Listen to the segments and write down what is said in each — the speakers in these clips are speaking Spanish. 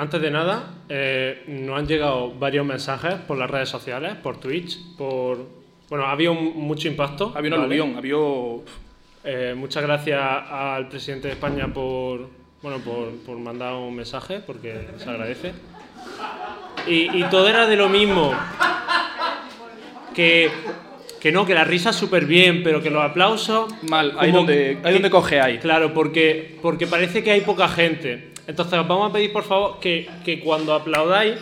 antes de nada, eh, nos han llegado varios mensajes por las redes sociales, por Twitch, por... Bueno, ha habido mucho impacto. Había un ¿vale? aluvión, había... Eh, muchas gracias al presidente de España por, bueno, por, por mandar un mensaje, porque se agradece. Y, y todo era de lo mismo. Que, que no, que la risa súper bien, pero que los aplausos... Mal, ahí donde, ahí donde coge ahí. Claro, porque, porque parece que hay poca gente. Entonces os vamos a pedir, por favor, que, que cuando aplaudáis,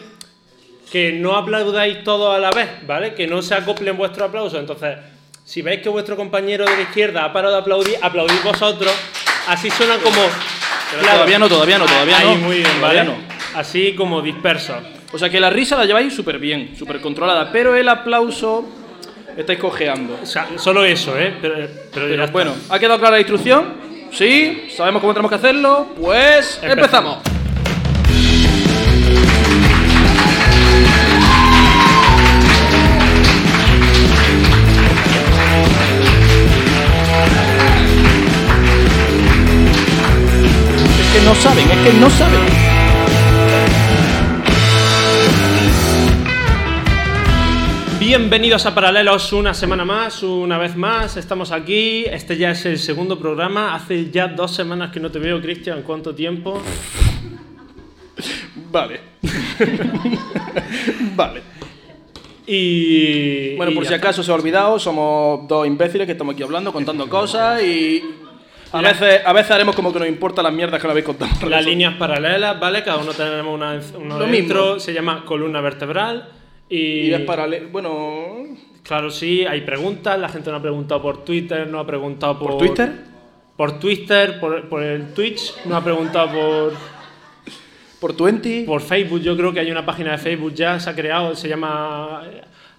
que no aplaudáis todos a la vez, ¿vale? Que no se acoplen vuestros aplausos. Entonces, si veis que vuestro compañero de la izquierda ha parado de aplaudir, aplaudid vosotros. Así suena como... Pero todavía no, todavía no, todavía Ahí, no. muy bien, ¿vale? Así como dispersos. O sea que la risa la lleváis súper bien, súper controlada, pero el aplauso estáis cojeando. O sea, solo eso, ¿eh? Pero, pero Pero bueno, ¿ha quedado clara la instrucción? Sí, sabemos cómo tenemos que hacerlo, pues Empezamos. Es que no saben, es que no saben. Bienvenidos a Paralelos una semana más, una vez más, estamos aquí, este ya es el segundo programa, hace ya dos semanas que no te veo, Cristian, ¿cuánto tiempo? Vale. vale. Y... Bueno, y por si acaso se ha olvidado, somos dos imbéciles que estamos aquí hablando, contando cosas y a veces, a veces haremos como que nos importa las mierdas que nos habéis contado. Las líneas paralelas, ¿vale? Cada uno tenemos una, uno Lo dentro, mismo. se llama columna vertebral y... Y es paralelo. Bueno. Claro, sí, hay preguntas, la gente nos ha preguntado por Twitter, nos ha preguntado por... ¿Por Twitter? Por Twitter, por, por el Twitch, nos ha preguntado por... ¿Por 20? Por Facebook, yo creo que hay una página de Facebook ya, se ha creado, se llama...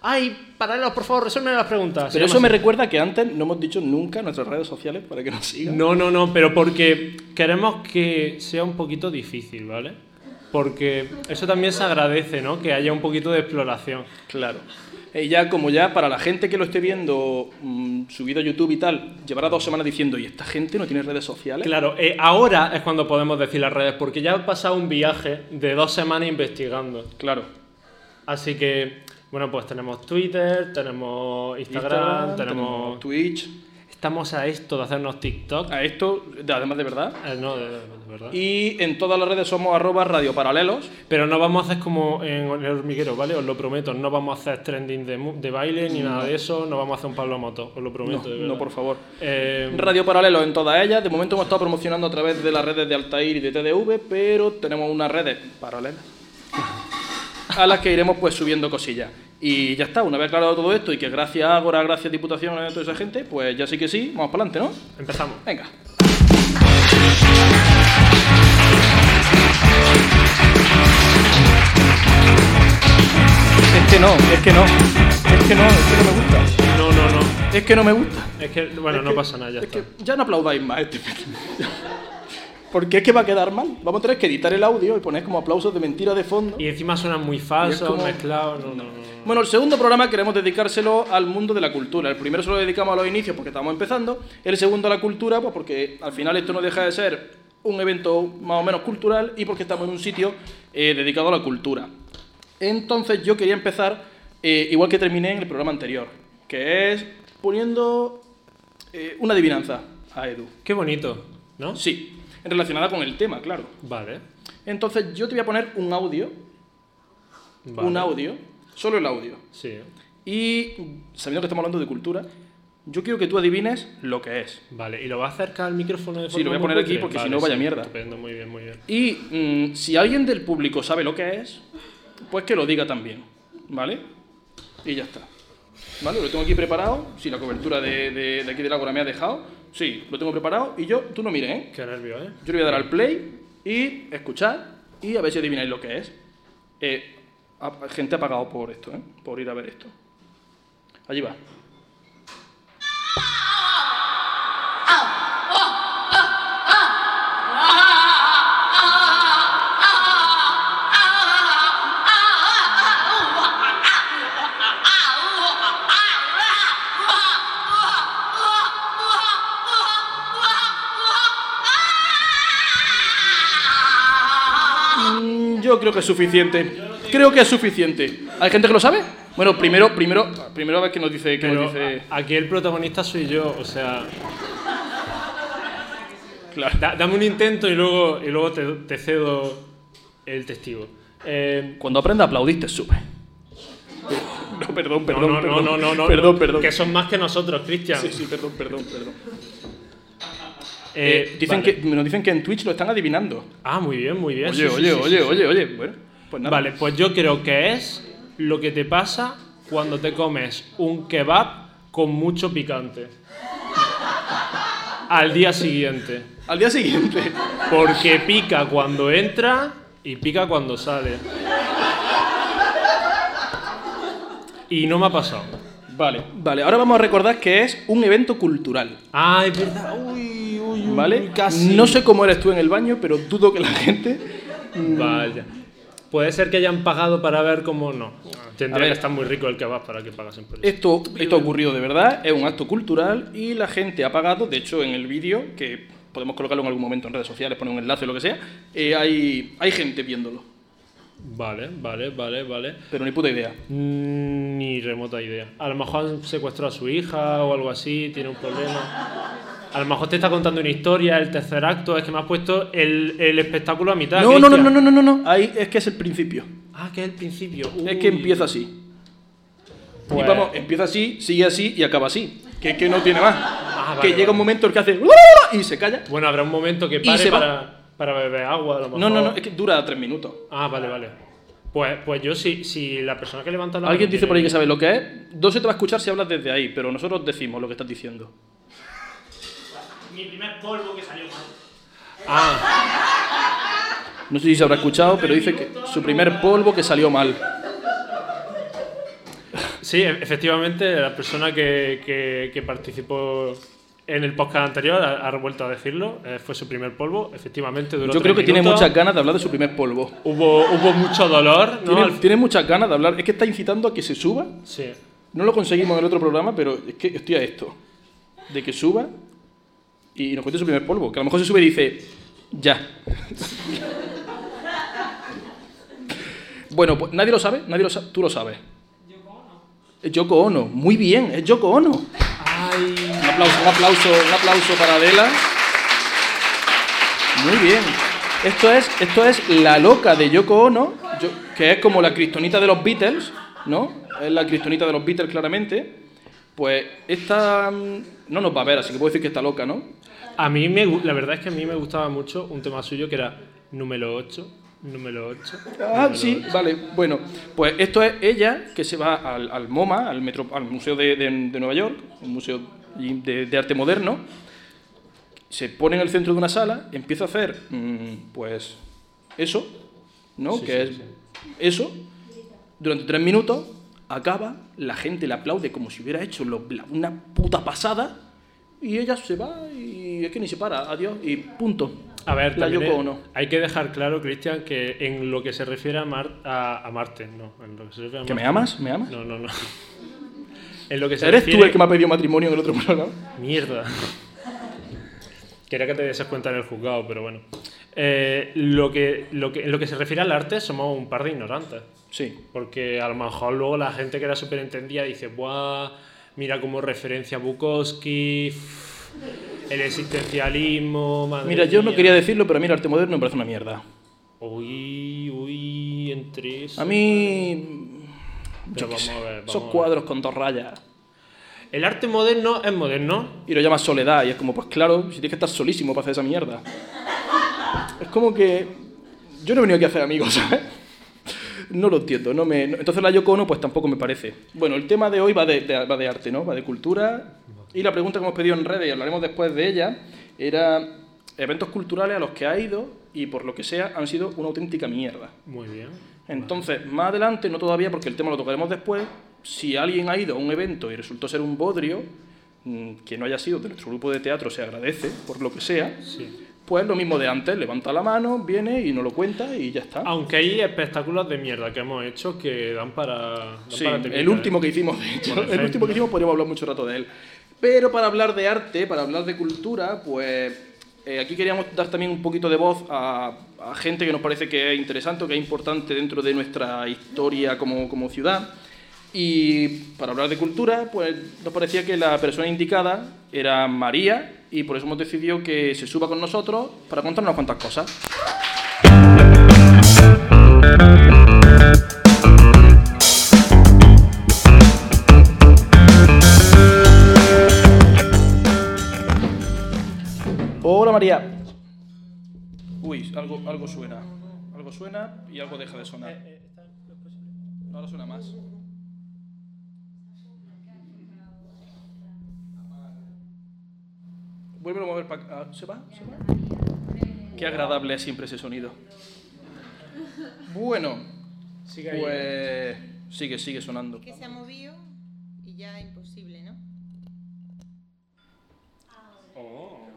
¡Ay, paralelos, por favor, resuelven las preguntas! Pero eso me recuerda que antes no hemos dicho nunca nuestras redes sociales para que nos sigan. No, no, no, pero porque queremos que sea un poquito difícil, ¿vale? Porque eso también se agradece, ¿no? Que haya un poquito de exploración. Claro. Y ya, como ya para la gente que lo esté viendo mm, subido a YouTube y tal, llevará dos semanas diciendo, ¿y esta gente no tiene redes sociales? Claro, eh, ahora es cuando podemos decir las redes, porque ya ha pasado un viaje de dos semanas investigando. Claro. Así que, bueno, pues tenemos Twitter, tenemos Instagram, tenemos... Twitch. Estamos a esto de hacernos TikTok. A esto, de- además de verdad. Eh, no, de, de verdad. Y en todas las redes somos arroba radioparalelos. Pero no vamos a hacer como en el hormiguero, ¿vale? Os lo prometo. No vamos a hacer trending de, de baile ni nada de eso. No vamos a hacer un Pablo Moto. Os lo prometo, No, de verdad. no, por favor. Eh, Radio Paralelo en todas ellas. De momento hemos estado promocionando a través de las redes de Altair y de TDV, pero tenemos unas redes paralelas a las que iremos pues subiendo cosillas. Y ya está, una vez aclarado todo esto y que gracias a Ágora, gracias Diputación, a toda esa gente, pues ya sí que sí, vamos para adelante, ¿no? empezamos. Venga. Es que no, es que no, es que no, es que no me gusta. No, no, no. Es que no me gusta. Es que, bueno, Es no que- pasa nada, ya es está. que ya no aplaudáis más este Porque es que va a quedar mal. Vamos a tener que editar el audio y poner como aplausos de mentira de fondo. Y encima suenan muy falsos, como- mezclados. No, no, no. Bueno, el segundo programa queremos dedicárselo al mundo de la cultura. El primero se lo dedicamos a los inicios porque estamos empezando. El segundo a la cultura, pues porque al final esto no deja de ser un evento más o menos cultural y porque estamos en un sitio eh, dedicado a la cultura. Entonces yo quería empezar, eh, igual que terminé en el programa anterior, que es poniendo eh, una adivinanza a Edu. Qué bonito, ¿no? Sí, relacionada con el tema, claro. Vale. Entonces yo te voy a poner un audio, vale. un audio, solo el audio. Sí. Y sabiendo que estamos hablando de cultura, yo quiero que tú adivines lo que es. Vale, ¿y lo va a acercar al micrófono de Sí, lo voy a forma poner aquí porque si no, vaya sí, mierda. Estupendo, muy bien, muy bien. Y mm, si alguien del público sabe lo que es, pues que lo diga también, ¿vale? Y ya está. ¿Vale? Lo tengo aquí preparado. Si la cobertura de, de, de aquí del Ágora me ha dejado. Sí, lo tengo preparado. Y yo, tú no mires, ¿eh? Qué nervio, ¿eh? Yo le voy a dar al play y escuchar y a ver si adivináis lo que es. Eh, gente ha pagado por esto, ¿eh? Por ir a ver esto. Allí va. Yo creo que es suficiente. Creo que es suficiente. ¿Hay gente que lo sabe? Bueno, primero, primero, primero a ver qué nos dice. Qué nos Pero dice... aquí el protagonista soy yo, o sea, Claro. da- dame un intento y luego, y luego te, te cedo el testigo. Eh, Cuando aprenda a aplaudir, te sube. No, perdón, no, perdón, no, perdón. no, no, no, Perdón, no, perdón. Que son más que nosotros, Cristian. Sí, sí, perdón, perdón, perdón. Eh, Eh, dicen vale. que, nos dicen que en Twitch lo están adivinando. Ah, muy bien, muy bien. Oye, sí, oye, sí, oye, sí. oye, oye. Bueno, pues nada. Vale, pues yo creo que es lo que te pasa cuando te comes un kebab con mucho picante. Al día siguiente. Al día siguiente. Porque pica cuando entra y pica cuando sale. Y no me ha pasado. Vale, vale. Ahora vamos a recordar que es un evento cultural. Ah, es verdad. Uy. ¿Vale? Casi. No sé cómo eres tú en el baño, pero dudo que la gente. Vaya. Puede ser que hayan pagado para ver cómo no. Tendría ver. que estar muy rico el kebab para que pagasen por eso. Esto, esto ha ocurrido de verdad, es un acto cultural y la gente ha pagado. De hecho, en el vídeo, que podemos colocarlo en algún momento en redes sociales, poner un enlace o lo que sea, eh, hay, hay gente viéndolo. Vale, vale, vale, vale. Pero ni puta idea. Mm, Ni remota idea. A lo mejor han secuestrado a su hija o algo así, tiene un problema. A lo mejor te está contando una historia, el tercer acto, es que me has puesto el, el espectáculo a mitad. No, no, no, Cristian. no, no, no, no. Ahí es que es el principio. Ah, que es el principio. Es que Uy. empieza así. Pues- Y vamos, empieza así, sigue así y acaba así. Que, que no tiene más. Ah, vale, que llega vale. un momento en que hace y se calla. Bueno, habrá un momento que pare para, para beber agua, a lo mejor. No, no, no, es que dura tres minutos. Ah, vale, vale. Pues, pues yo sí, si la persona que levanta la Alguien dice por ahí que sabe lo que es. No se te va a escuchar si hablas desde ahí, pero nosotros decimos lo que estás diciendo. Mi primer polvo que salió mal. Ah, No sé si se habrá escuchado, pero dice que su primer polvo que salió mal. sí, e- efectivamente, la persona que, que- que participó en el podcast anterior ha, ha vuelto a decirlo. eh, fue su primer polvo, efectivamente duró Yo creo que tiene muchas ganas de hablar de su primer polvo. Hubo, hubo mucho dolor, ¿no? Tiene, tiene muchas ganas de hablar. Es que está incitando a que se suba. Sí. No lo conseguimos en el otro programa, pero es que estoy a esto. De que suba y nos cuente su primer polvo. Que a lo mejor se sube y dice, ya. bueno, pues nadie lo sabe, nadie lo sabe. Tú lo sabes. Es Yoko Ono. Muy bien, es Yoko Ono. Un Ay. aplauso, un aplauso, un aplauso para Adela. Muy bien. Esto es, esto es la loca de Yoko Ono, yo- que es como la cristonita de los Beatles, ¿no? Es la cristonita de los Beatles, claramente. Pues esta mm, no nos va a ver, así que puedo decir que está loca, ¿no? A mí, me, la verdad es que a mí me gustaba mucho un tema suyo que era número 8. Número 8. Ah, sí, vale. Bueno, pues esto es ella que se va al, al MoMA, al, metro, al Museo de, de- de Nueva York, un museo de, de arte moderno, se pone en el centro de una sala, empieza a hacer, mm, pues, eso, ¿no? Sí, que sí, es sí. eso, durante tres minutos, acaba, la gente le aplaude como si hubiera hecho lo- la- una puta pasada, y ella se va y es que ni se para, adiós, y punto. A ver, La también Yoko Ono. hay que dejar claro, Cristian, que en lo que se refiere a, Mar- a, a Marte, no. En lo que se refiere a ¿Que me amas? ¿Me amas? No, no, no. En lo que se ¿Eres refiere... tú el que me ha pedido matrimonio en el otro programa? Mierda. Quería que te dieses cuenta en el juzgado, pero bueno. Eh, lo que, lo que, en lo que se refiere al arte, somos un par de ignorantes. Sí. Porque a lo mejor luego la gente que era súper entendida dice, ¡buah! Mira como referencia a Bukowski, el existencialismo. madre Mira, yo no mía". quería decirlo, pero a mí el arte moderno me parece una mierda. Uy, uy, entre eso. A mí. Yo qué vamos sé, a ver, vamos esos a ver. cuadros con dos rayas. El arte moderno es moderno. Y lo llamas soledad. Y es como, pues claro, si tienes que estar solísimo para hacer esa mierda. Es como que. Yo no he venido aquí a hacer amigos, ¿sabes? No lo entiendo. No me... no- Entonces la Yoko Ono, pues tampoco me parece. Bueno, el tema de hoy va de, de- va de arte, ¿no? Va de cultura. Y la pregunta que hemos pedido en redes, y hablaremos después de ella, era eventos culturales a los que ha ido y por lo que sea han sido una auténtica mierda. Muy bien. Entonces, más adelante, no todavía porque el tema lo tocaremos después, si alguien ha ido a un evento y resultó ser un bodrio, mm, que no haya sido de nuestro grupo de teatro se agradece, por lo que sea, Sí. pues lo mismo de antes, levanta la mano, viene y nos lo cuenta y ya está. Aunque hay espectáculos de mierda que hemos hecho que dan para. dan Sí, para el último que hicimos, de hecho, el último que hicimos podríamos hablar mucho rato de él. Pero para hablar de arte, para hablar de cultura, pues Eh, aquí queríamos dar también un poquito de voz a, a gente que nos parece que es interesante, que es importante dentro de nuestra historia como, como ciudad. Y para hablar de cultura, pues nos parecía que la persona indicada era María y por eso hemos decidido que se suba con nosotros para contarnos cuantas cosas. Hola María. Uy, algo, algo suena. Algo suena y algo deja de sonar. No, ahora suena más. Vuelve a mover para ¿Se va? ¿Se va? Qué agradable es siempre ese sonido. Bueno, pues sigue, sigue sonando. que se ha movido y ya imposible, ¿no? Oh.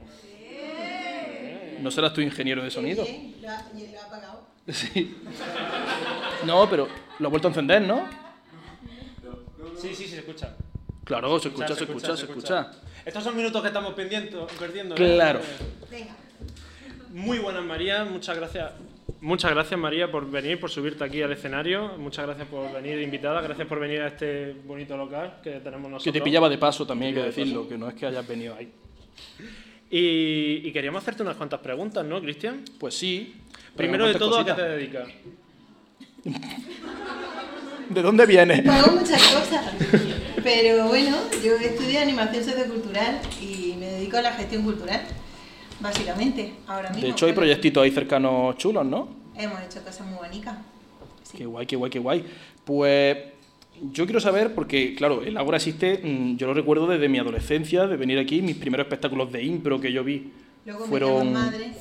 ¿No serás tu ingeniero de sonido? Lo ha, apagado. Sí. No, pero lo ha vuelto a encender, ¿no? Sí, sí, sí, se escucha. Claro, se escucha, se escucha, se escucha. Estos son minutos que estamos pendiendo, perdiendo. ¿eh? Claro. Venga. Muy buenas, María. Muchas gracias. Muchas gracias, María, por venir, por subirte aquí al escenario. Muchas gracias por venir invitada. Gracias por venir a este bonito local que tenemos nosotros. Que te pillaba de paso también, hay que decirlo, que no es que hayas venido ahí. Y, y queríamos hacerte unas cuantas preguntas, ¿no, Cristian? Pues sí. Primero me de todo, ¿a qué cositas. te dedicas? ¿De dónde vienes? Hago muchas cosas, pero bueno, yo estudio animación sociocultural y me dedico a la gestión cultural, básicamente, ahora mismo. De hecho, hay proyectitos ahí cercanos chulos, ¿no? Hemos hecho cosas muy bonitas. Sí. Qué guay, qué guay, qué guay. Pues yo quiero saber, porque claro, el Ágora existe, mm, yo lo recuerdo desde mi adolescencia, de venir aquí, mis primeros espectáculos de impro que yo vi Luego fueron,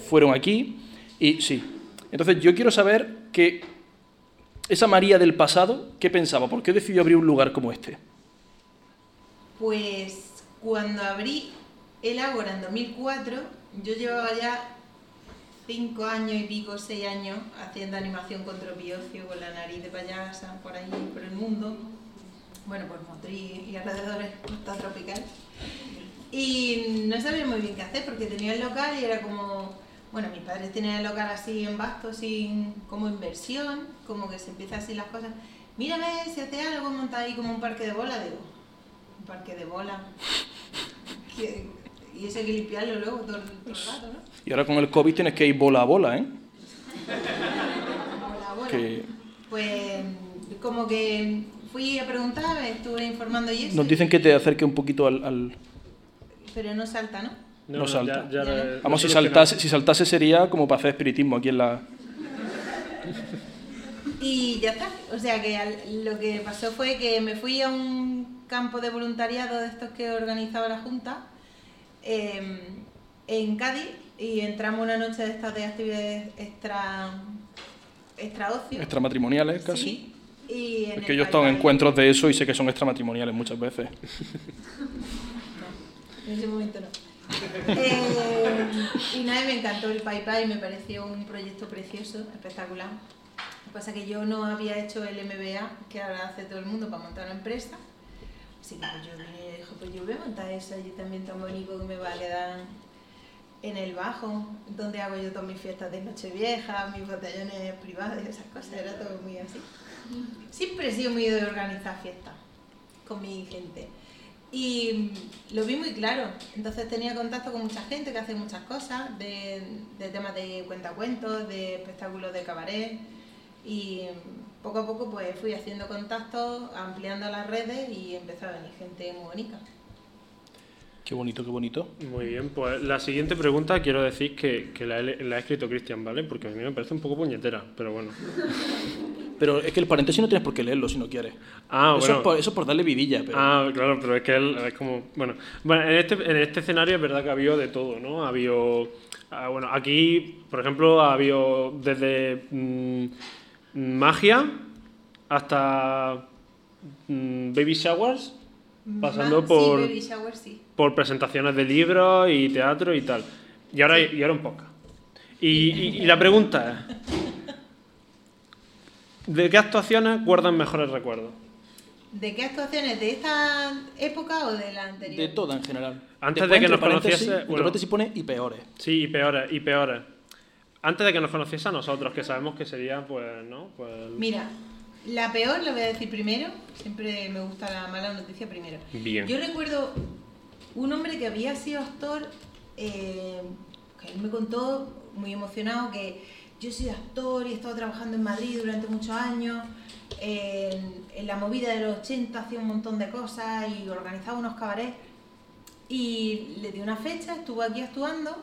fueron aquí. Y sí. Entonces yo quiero saber que esa María del pasado, ¿qué pensaba? ¿Por qué decidió abrir un lugar como este? Pues cuando abrí el Ágora en 2004, yo llevaba ya cinco años y pico, seis años haciendo animación con tropiocio, con la nariz de payasa, por ahí, por el mundo. Bueno, por Motriz y alrededores, costa tropical. Y no sabía muy bien qué hacer porque tenía el local y era como, bueno, mis padres tenían el local así en vasto, sin como inversión, como que se empieza así las cosas. Mírame si hace algo, monta ahí como un parque de bola, digo, un parque de bola. Y eso hay que limpiarlo luego todo el, todo el rato, ¿no? Y ahora con el COVID tienes que ir bola a bola, ¿eh? Bola, bola. Que Pues como que fui a preguntar, estuve informando y eso. nos dicen que te acerque un poquito al... al- Pero no salta, ¿no? No salta. ya- ya Ya lo- no. lo Vamos, si saltase, si saltase sería como para hacer espiritismo aquí en la... Y ya está. O sea que al- lo que pasó fue que me fui a un campo de voluntariado de estos que organizaba la Junta eh, en Cádiz y entramos una noche de estas de actividades extra, extra ocio. extramatrimoniales casi. Sí, y en Es que yo he estado en encuentros de eso y sé que son extramatrimoniales muchas veces. No, en ese momento no. Eh, y nada, me encantó el Pai Pai, me pareció un proyecto precioso, espectacular. Lo que pasa es que yo no había hecho el MBA, que ahora hace todo el mundo para montar una empresa. Que pues yo vine y dije, pues yo voy a montar eso allí también tan bonito que me va a quedar en el bajo, donde hago yo todas mis fiestas de Nochevieja, mis botellones privados y esas cosas, era todo muy así. Siempre he sido muy de organizar fiestas con mi gente. Y lo vi muy claro. Entonces tenía contacto con mucha gente que hace muchas cosas, de, de temas de cuentacuentos, de espectáculos de cabaret. Y poco a poco pues fui haciendo contactos, ampliando las redes y empezó a venir gente muy bonita. Qué bonito, qué bonito. Muy bien, pues la siguiente pregunta quiero decir que, que la, he, la ha escrito Cristian, ¿vale? Porque a mí me parece un poco puñetera, pero bueno. Pero es que el paréntesis no tienes por qué leerlo si no quieres. Ah, eso, bueno. es por, eso es por darle vidilla. Pero... Ah, claro, pero es que él es como. Bueno, bueno en, este, en este escenario es verdad que ha habido de todo, ¿no? Ha habido. ah, bueno, aquí, por ejemplo, ha habido desde mm, magia hasta mm, baby showers, pasando por, Sí, baby shower, sí. por presentaciones de libros y teatro y tal. Y ahora, y ahora un podcast. Y, y- y la pregunta es: ¿de qué actuaciones guardan mejores recuerdos? ¿De qué actuaciones? ¿De esta época o de la anterior? De toda en general. Antes Después, de que nos conociese, bueno. paréntesis pone y peores. Sí, y peores, y peores. Antes de que nos conociese a nosotros, que sabemos que sería, pues, ¿no? Pues... Mira, la peor la voy a decir primero. Siempre me gusta la mala noticia primero. Bien. Yo recuerdo un hombre que había sido actor, eh, que él me contó muy emocionado que yo soy actor y he estado trabajando en Madrid durante muchos años. En, en la movida de los 80 hacía un montón de cosas y organizaba unos cabarets. Y le di una fecha, estuvo aquí actuando,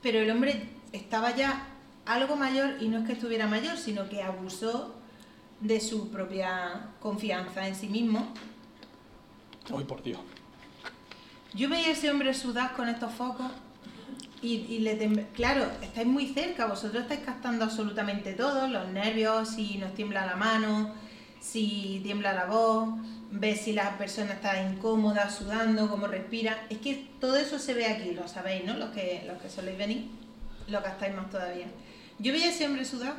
pero el hombre estaba ya algo mayor y no es que estuviera mayor, sino que abusó de su propia confianza en sí mismo. Ay, por Dios. Yo veía a ese hombre sudar con estos focos y, y le temb- claro, estáis muy cerca, vosotros estáis captando absolutamente todo, los nervios, si nos tiembla la mano, si tiembla la voz, ves si la persona está incómoda, sudando, cómo respira. Es que todo eso se ve aquí, lo sabéis, ¿no? Los que, los que soléis venir, lo captáis más todavía. Yo veía a ese hombre sudar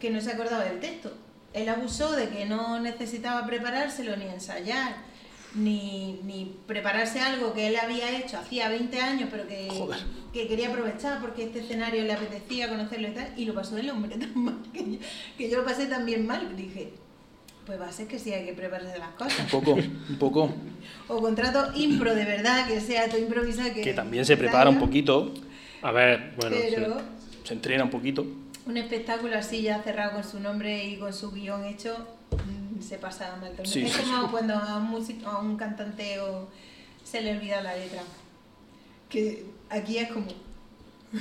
que no se acordaba del texto. Él abusó de que no necesitaba preparárselo ni ensayar, ni, ni prepararse algo que él había hecho hacía 20 años, pero que, Joder. que quería aprovechar porque este escenario le apetecía conocerlo y tal, y lo pasó el hombre tan mal, que yo, que yo lo pasé también mal. Dije, pues va a ser que sí hay que prepararse las Un cosas. poco, un poco. O contrato impro de verdad, que sea todo improvisado. Que, Que también se prepara un poquito, A ver, bueno, Pero se entrena un poquito. un espectáculo así ya cerrado con su nombre y con su guion hecho, mm, se pasa mal. también. Sí, es sí, como sí. cuando a un, músico, a un cantante o se le olvida la letra. Que aquí es como...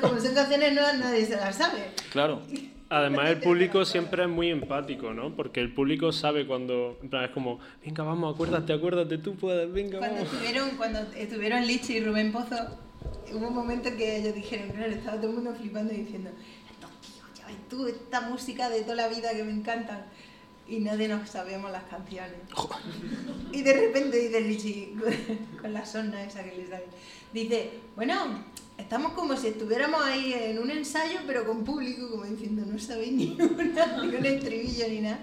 Como son canciones nuevas, nadie se las sabe. Claro. Además, el público siempre es muy empático, ¿no? Porque el público sabe cuando. En plan, es como, venga, vamos, acuérdate, acuérdate, tú puedes, venga, Cuando vamos. estuvieron, cuando estuvieron Lichi y Rubén Pozo, hubo un momento que ellos dijeron, claro, estaba todo el mundo flipando y diciendo, estos tíos, ya ves tú, esta música de toda la vida que me encantan. Y nadie nos sabíamos las canciones. Joder. Y de repente dice Lichi, con la sorna esa que les da, dice, bueno, estamos como si estuviéramos ahí en un ensayo, pero con público, como diciendo, no sabéis ni una, ni un estribillo ni nada.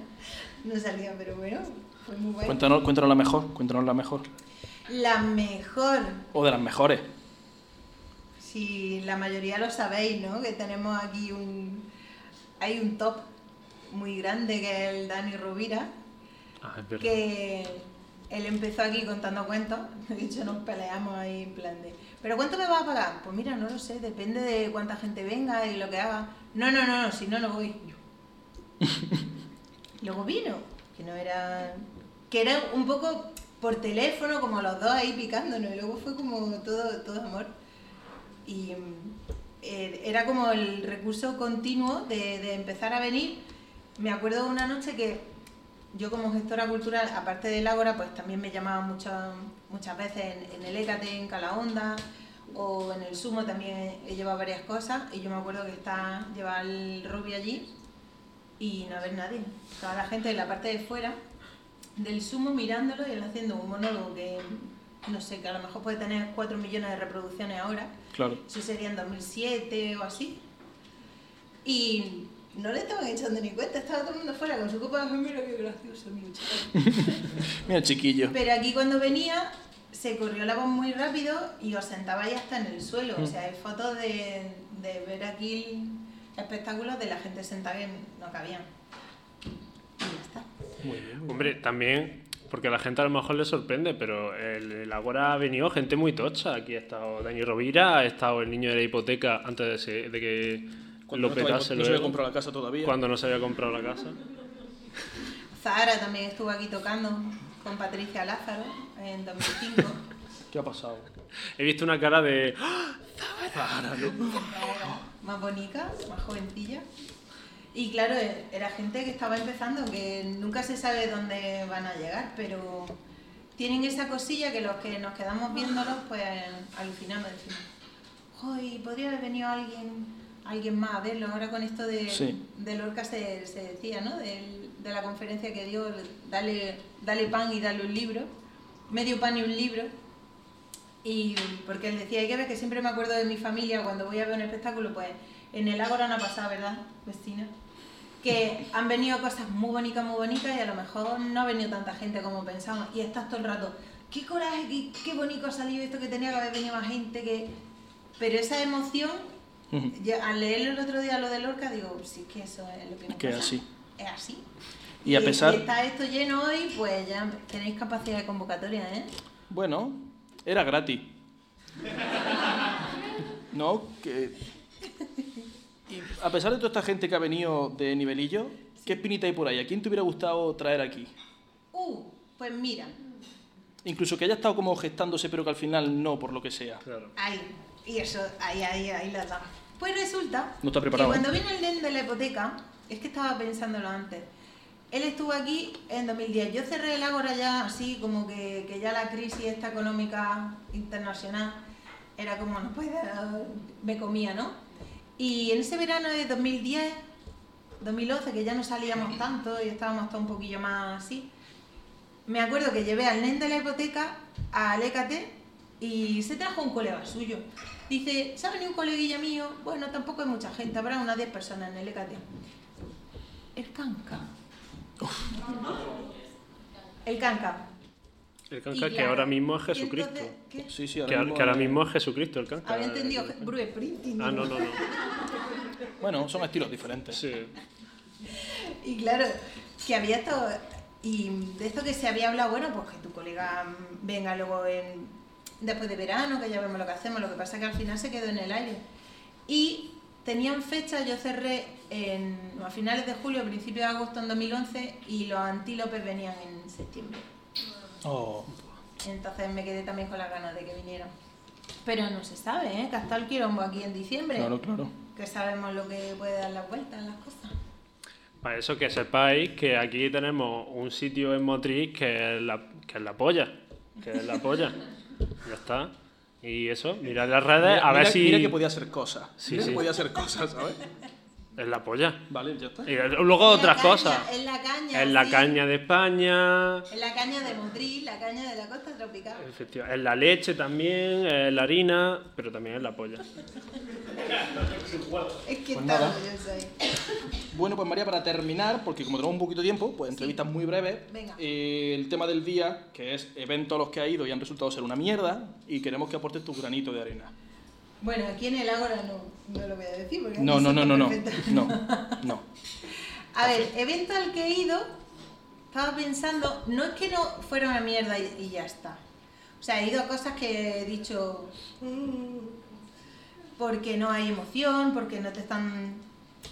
No salía, pero bueno, fue muy bueno. Cuéntanos, cuéntanos la mejor, cuéntanos la mejor. La mejor O de las mejores. Si la mayoría lo sabéis, ¿no? Que tenemos aquí un. Hay un top muy grande que es el Dani Rovira, Ah, es verdad. que él empezó aquí contando cuentos. De hecho, nos peleamos ahí en plan de. ¿Pero cuánto me vas a pagar? Pues mira, no lo sé, depende de cuánta gente venga y lo que haga. No, no, no, no si no, no voy. Luego vino, que no era. que era un poco por teléfono, como los dos ahí picándonos, y luego fue como todo, todo amor. Y eh, era como el recurso continuo de, de empezar a venir. Me acuerdo una noche que yo como gestora cultural, aparte del Ágora, pues también me llamaban muchas muchas veces en, en el Écate, en Calahonda, o en el Sumo también he llevado varias cosas, y yo me acuerdo que está, llevaba el Rubio allí y no haber nadie. Estaba la gente de la parte de fuera del Sumo mirándolo y él haciendo un monólogo que, no sé, que a lo mejor puede tener 4 millones de reproducciones ahora. Claro. Eso sería en 2007 o así. Y no le estaban echando ni cuenta, estaba todo el mundo fuera con su copa de mira qué gracioso, mi chaval". Mira chiquillo. Pero aquí cuando venía se corrió la voz muy rápido y os sentabais hasta en el suelo. O sea, hay fotos de, de ver aquí espectáculos de la gente sentada que no cabían. Y ya está. Muy bien, muy bien. Hombre, también, porque a la gente a lo mejor le sorprende, pero el, el Ágora ha venido gente muy tocha. Aquí ha estado Dani Rovira, ha estado el niño de la hipoteca antes de, se- de que Cuando lo no, estaba- petase no se había comprado la casa todavía. cuando no se había comprado la casa. Zahara también estuvo aquí tocando con Patricia Lázaro en 2005. ¿Qué ha pasado? He visto una cara de... Zahara, ¿no? más bonita, más jovencilla. Y claro, era gente que estaba empezando, que nunca se sabe dónde van a llegar, pero tienen esa cosilla que los que nos quedamos viéndolos, pues alucinamos, decimos, ¡Joy! Podría haber venido alguien, alguien más a verlo. Ahora con esto de, Sí. de Lorca se, se decía, ¿no? Del- de la conferencia que dio, dale, dale pan y dale un libro, medio pan y un libro. Y porque él decía, hay que ver que siempre me acuerdo de mi familia cuando voy a ver un espectáculo, pues en el Ágora no ha pasado, ¿verdad, vecina? que han venido cosas muy bonitas, muy bonitas y a lo mejor no ha venido tanta gente como pensamos. Y estás todo el rato, qué coraje, qué, qué bonito ha salido esto que tenía que haber venido más gente, que... Pero esa emoción, Yo, al leerlo el otro día lo de Lorca, digo, sí que eso es lo que nos Que es pasa. así. Es así. Y a pesar- Y está esto lleno hoy, pues ya tenéis capacidad de convocatoria, ¿eh? Bueno, era gratis. ¿No? Que... Y a pesar de toda esta gente que ha venido de nivelillo, ¿qué espinita hay por ahí? ¿A quién te hubiera gustado traer aquí? Uh, pues mira, Incluso que haya estado como gestándose, pero que al final no, por lo que sea. Claro. ahí, y eso, ahí, ahí, ahí la damos. Pues resulta No está preparado, que cuando vino el nen de la hipoteca, es que estaba pensándolo antes. Él estuvo aquí en 2010. Yo cerré el Ágora ya así, como que, que ya la crisis esta económica internacional era como, no puede, me comía, ¿no? Y en ese verano de 2010, 2011, que ya no salíamos tanto y estábamos todo un poquillo más así, me acuerdo que llevé al nen de la hipoteca a Alécate y se trajo un colega suyo. Dice, ¿se ha venido un coleguilla mío? Bueno, tampoco hay mucha gente, habrá unas 10 personas en Alécate. El canca. El canca. El canca que claro, ahora mismo es Jesucristo. entonces, ¿qué? Sí, sí, Que, ahora ahora- mismo, que ahora mismo es Jesucristo el canca. Había entendido Bruce Springsteen. Ah, no, no, no. Bueno, son estilos diferentes. Sí. Y claro, que había estado. Y de esto que se había hablado, bueno, pues que tu colega venga luego en, después de verano, que ya vemos lo que hacemos. Lo que pasa es que al final se quedó en el aire. Y tenían fecha, yo cerré en, a finales de julio, principios de agosto en 2011, y los antílopes venían en septiembre. Oh, Entonces me quedé también con las ganas de que vinieran. Pero no se sabe, ¿eh? Que hasta el quirombo aquí en diciembre. claro, claro. Que sabemos lo que puede dar la vuelta en las cosas. Para eso que sepáis que aquí tenemos un sitio en Motriz que es la, que es la polla. Que es la polla. ya está. Y eso, mirad las redes Mira, a ver mira- si. mira que podía ser cosas. Sí, Mira que sí. podía ser cosas, ¿sabes? Es la polla. Vale, ya está. Y luego otras caña, cosas. Es la caña. Es la sí. caña de España. Es la caña de Motril, la caña de la costa tropical. Efectivamente. Es la leche también, es la harina, pero también es la polla. Es que Pues nada. Bueno, pues María, para terminar, porque como tenemos un poquito de tiempo, pues entrevistas muy breves. Venga. Eh, el tema del día, que es eventos a los que ha ido y han resultado ser una mierda, y queremos que aportes tu granito de arena. Bueno, aquí en el Ágora no, no lo voy a decir porque No, no, no, no, no. No, no. A ver, evento al que he ido, estaba pensando, no es que no fuera una mierda y, y ya está. O sea, he ido a cosas que he dicho "Mm", porque no hay emoción, porque no te están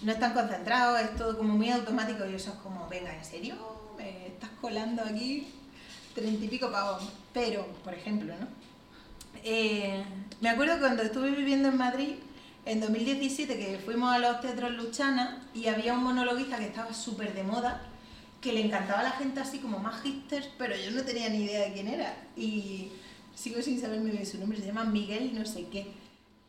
no están concentrados, es todo como muy automático y eso es como, venga, ¿en serio? ¿Me estás colando aquí treinta y pico pavos? Pero, por ejemplo, ¿no? Eh, me acuerdo cuando estuve viviendo en Madrid, en 2017, que fuimos a los teatros Luchana y había un monologuista que estaba súper de moda, que le encantaba a la gente así como más hipsters, pero yo no tenía ni idea de quién era. Y sigo sin saberme su nombre, se llama Miguel no sé qué.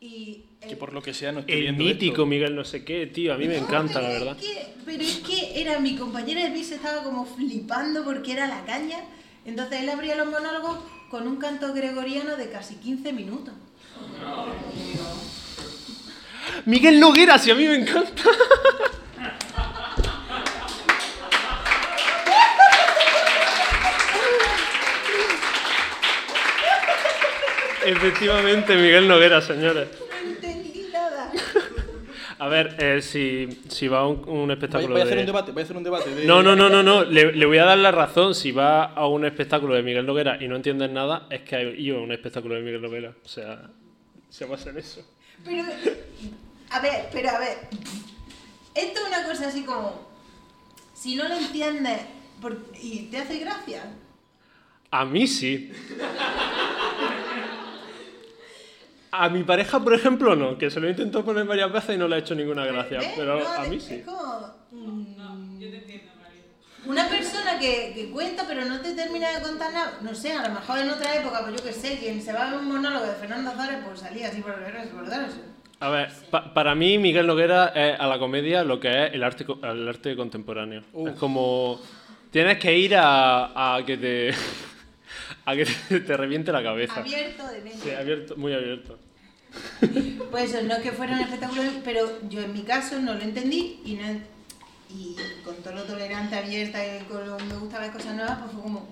Y el- Que por lo que sea no esté El viendo mítico esto. Miguel no sé qué, tío, a mí me No, encanta, la verdad. Es que, pero es que era mi compañera de piso, estaba como flipando porque era la caña. Entonces él abría los monólogos con un canto gregoriano de casi 15 minutos. Miguel Noguera, sí, a mí me encanta. Efectivamente, Miguel Noguera, señores. No entendí nada. A ver, eh, si, si va a un, un Voy, espectáculo voy a hacer de... un debate, voy a hacer un debate. De... No, no, no, no, no. Le, le voy a dar la razón. Si va a un espectáculo de Miguel Noguera y no entiendes nada, es que ido a un espectáculo de Miguel Noguera. O sea, se basa en eso. Pero, a ver, pero a ver. Esto es una cosa así como. Si no lo entiendes por- y te hace gracia. A mí sí. A mi pareja, por ejemplo, no, que se lo he intentado poner varias veces y no le ha hecho ninguna gracia, ¿ves? pero No, a mí es sí. como, mm, Una persona que, que cuenta pero no te termina de contar nada, no sé, a lo mejor en otra época, pues yo qué sé, quien se va a ver un monólogo de Fernando Azares, pues salía así por el por darse. A ver, pa- para mí Miguel Noguera es a la comedia lo que es el arte, co- el arte contemporáneo. Uf. Es como... Tienes que ir a, a que te... a que te, te reviente la cabeza. Abierto de mente. Sí, abierto, muy abierto. Pues eso, no es que fuera un espectáculo, pero yo en mi caso no lo entendí y no, Y con todo lo tolerante, abierta, y con lo que me gusta ver cosas nuevas, pues fue como.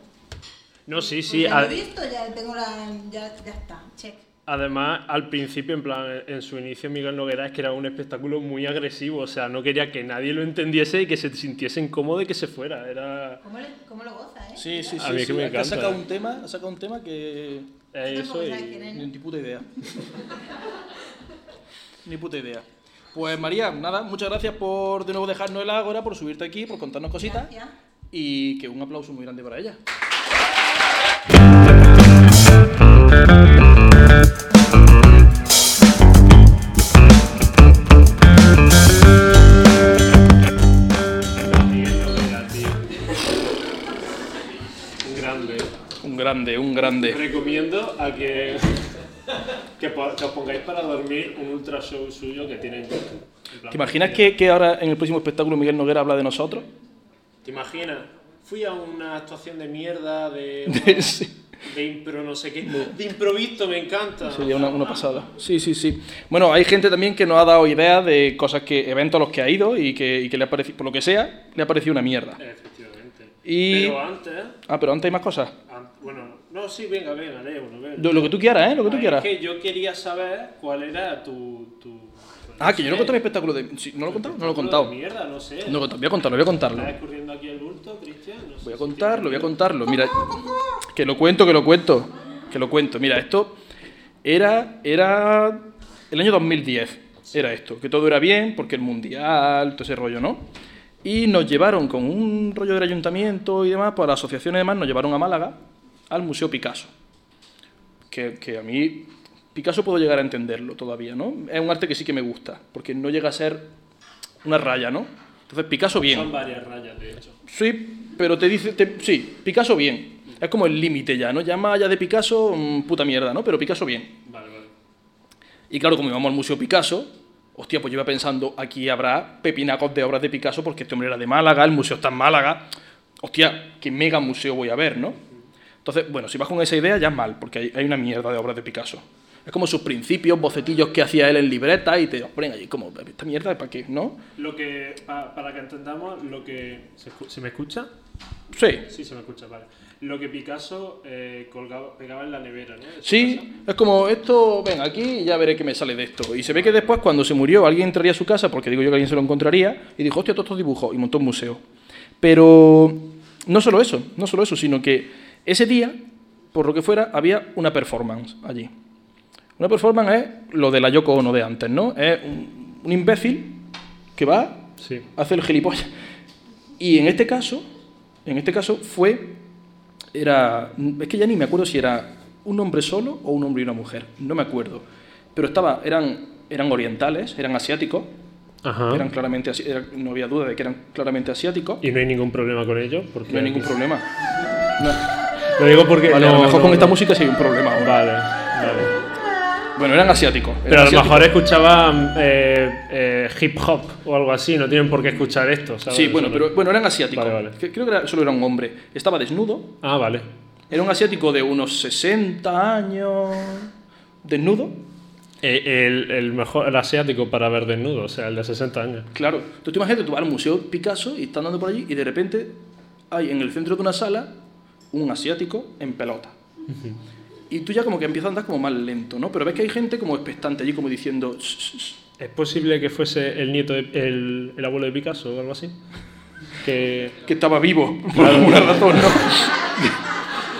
No, sí, pues sí. ya a- lo he visto, ya tengo la. Ya, ya está, check. Además, al principio, en plan, en su inicio, Miguel Noguera es que era un espectáculo muy agresivo, o sea, no quería que nadie lo entendiese y que se sintiese incómodo y que se fuera. Era ¿Cómo, le- cómo lo goza, eh? Sí, sí, sí. A mí es sí. que me Es que ha encanta, sacado un tema, ha sacado un tema que eh, eso sabes y... ni puta idea. ni puta idea. Pues María, nada, muchas gracias por de nuevo dejarnos el ágora, por subirte aquí, por contarnos cositas Gracias. y que un aplauso muy grande para ella. Grande, un grande. Recomiendo a que, que, que os pongáis para dormir un ultra show suyo que tiene en YouTube. En plan, ¿Te imaginas que, que ahora en el próximo espectáculo Miguel Noguera habla de nosotros? ¿Te imaginas? Fui a una actuación de mierda de, Sí. de impro no sé qué. De improviso me encanta. Sería una, una pasada. Sí, sí, sí. Bueno, hay gente también que nos ha dado ideas de cosas que, eventos a los que ha ido y que, y que le ha parecido, por lo que sea, le ha parecido una mierda. Efectivamente. Y- Pero antes, Ah, pero antes hay más cosas. an- bueno, no, sí, venga, venga, léelo. Lo, que tú quieras, ¿eh? Lo que tú quieras. Es que yo quería saber cuál era tu. tu Ah, que yo no contado mi espectáculo de... sí, ¿No lo he contado? No lo he contado. Mierda, no sé. No. Voy a contarlo, voy a contarlo. ¿Está escurriendo aquí el bulto, Cristian? No sé Voy a contarlo, voy a contarlo. Mira, que lo cuento, que lo cuento. Que lo cuento. Mira, esto era, era el año 2010. Era esto, que todo era bien, porque el mundial, todo ese rollo, ¿no? Y nos llevaron con un rollo del ayuntamiento y demás, pues la asociación y demás, nos llevaron a Málaga, al Museo Picasso. Que, que a mí, Picasso puedo llegar a entenderlo todavía, ¿no? Es un arte que sí que me gusta, porque no llega a ser una raya, ¿no? Entonces, Picasso bien. Son varias rayas, de hecho. Sí, pero te dice, te- sí, Picasso bien. Es como el límite ya, ¿no? Ya más allá de Picasso, mm, puta mierda, ¿no? Pero Picasso bien. Vale, vale. Y claro, como íbamos al Museo Picasso, hostia, pues yo iba pensando, aquí habrá pepinacos de obras de Picasso porque este hombre era de Málaga, el museo está en Málaga. Hostia, qué mega museo voy a ver, ¿no? Entonces, bueno, si vas con esa idea ya es mal, porque hay, hay una mierda de obras de Picasso. Es como sus principios, bocetillos que hacía él en libreta y te ponen allí como, esta mierda, ¿para qué? ¿No? Lo que, pa- para que entendamos, lo que... ¿Se, escu- ¿se me escucha? Sí, Sí, se me escucha, vale. Lo que Picasso eh, colgaba, pegaba en la nevera, ¿no? Sí, es como esto, ven aquí y ya veré qué me sale de esto. Y se ve que después, cuando se murió, alguien entraría a su casa, porque digo yo que alguien se lo encontraría, y dijo, hostia, todos estos dibujos, y montó un museo. Pero no solo eso, no solo eso, sino que ese día, por lo que fuera, había una performance allí. Una performance es lo de la Yoko Ono de antes, ¿no? Es un, un imbécil que va, Sí. hace el gilipollas. Y en este caso, en este caso fue, era, es que ya ni me acuerdo si era un hombre solo o un hombre y una mujer, no me acuerdo. Pero estaba, eran, eran orientales, eran asiáticos, Ajá. eran claramente, era- no había duda de que eran claramente asiáticos. Y no hay ningún problema con ello, porque... No hay ningún problema. No. Lo digo porque... Vale, a no, lo mejor no, con esta no. música sí hay un problema ahora. Vale, vale. Bueno, eran asiáticos. eran Pero a lo asiáticos. mejor escuchaban eh, eh, hip hop o algo así, no tienen por qué escuchar esto, ¿sabes? Sí, bueno, pero bueno, eran asiáticos. Vale, vale. Creo que era- solo era un hombre. Estaba desnudo, Ah, vale. Era un asiático de unos 60 años, desnudo. Eh, el, el mejor, el asiático para ver desnudo, o sea, el de 60 años. Claro, tú te imaginas, tú vas al Museo Picasso y estás andando por allí y de repente hay en el centro de una sala un asiático en pelota. Y tú ya como que empiezas a andar como más lento, ¿no? Pero ves que hay gente como expectante allí como diciendo... "Shh, shh, shh". ¿Es posible que fuese el nieto, de, el, el abuelo de Picasso o algo así? Que... que estaba vivo, por alguna razón, ¿no?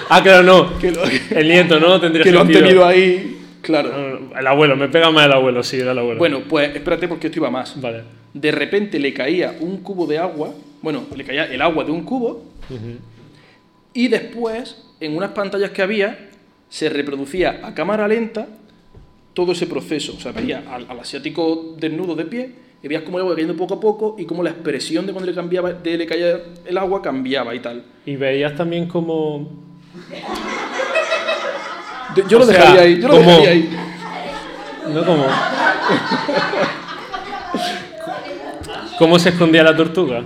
Ah, claro, no. que lo, El nieto, ¿no? Tendría que lo han sentido. tenido ahí, claro. El abuelo, me pega más el abuelo, sí, era el abuelo. Bueno, pues espérate porque esto iba más. Vale. De repente le caía un cubo de agua, bueno, le caía el agua de un cubo. Y después, en unas pantallas que había, se reproducía a cámara lenta todo ese proceso. O sea, veía al, al asiático desnudo de pie, y veías cómo el agua iba cayendo poco a poco y cómo la expresión de cuando le, cambiaba, de le caía el agua cambiaba y tal. Y veías también como... Yo lo sea, dejaría ahí, yo lo dejaría ahí. No como... ¿Cómo se escondía la tortuga?